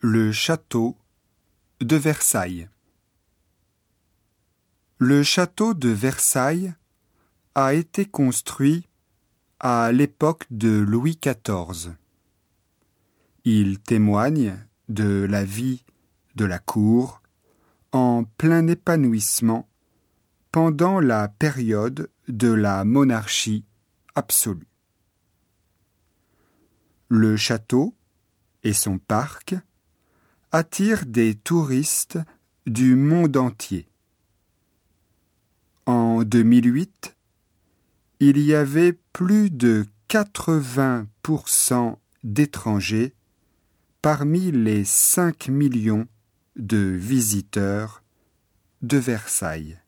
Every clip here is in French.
Le château de Versailles. Le château de Versailles a été construit à l'époque de Louis XIV. Il témoigne de la vie de la cour en plein épanouissement pendant la période de la monarchie absolue. Le château et son parc attirent des touristes du monde entier. En 2008, il y avait plus de 80% d'étrangers parmi les 5 millions de visiteurs de Versailles.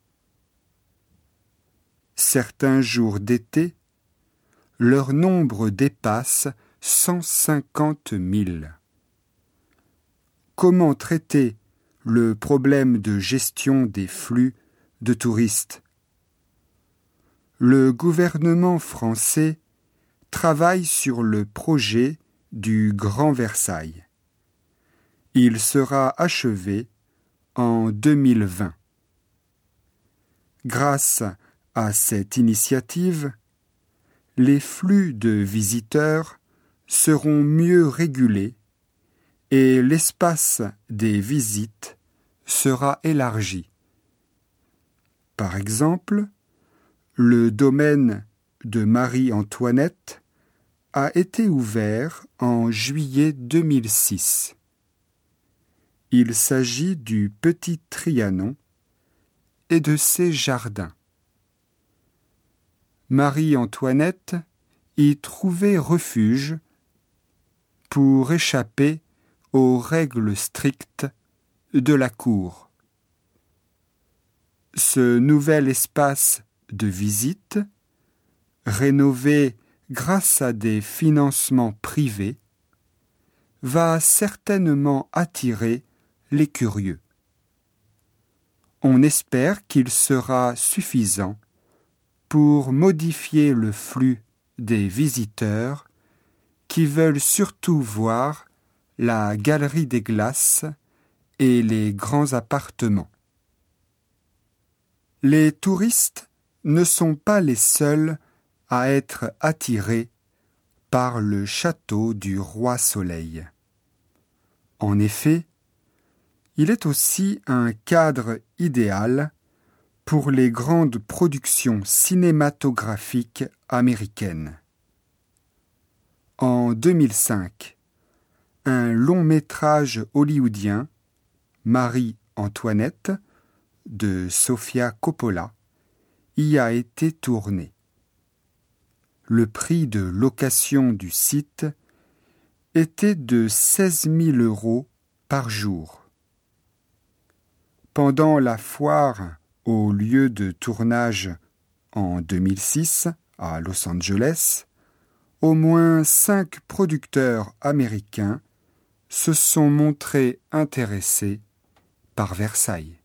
Certains jours d'été, leur nombre dépasse 150 000. Comment traiter le problème de gestion des flux de touristes Le gouvernement français travaille sur le projet du Grand Versailles. Il sera achevé en 2020. Grâce à cette initiative, les flux de visiteurs seront mieux régulés et l'espace des visites sera élargi. Par exemple, le domaine de Marie-Antoinette a été ouvert en juillet 2006. Il s'agit du Petit Trianon et de ses jardins. Marie-Antoinette y trouvait refuge pour échapper aux règles strictes de la cour. Ce nouvel espace de visite, rénové grâce à des financements privés, va certainement attirer les curieux. On espère qu'il sera suffisant pour modifier le flux des visiteurs qui veulent surtout voir la galerie des glaces et les grands appartements. Les touristes ne sont pas les seuls à être attirés par le château du roi Soleil. En effet, il est aussi un cadre idéal pour les grandes productions cinématographiques américaines. En 2005, un long métrage hollywoodien, Marie-Antoinette, de Sofia Coppola, y a été tourné. Le prix de location du site était de 16 000 euros par jour. Pendant la foire au lieu de tournage en 2006 à Los Angeles, au moins cinq producteurs américains se sont montrés intéressés par Versailles.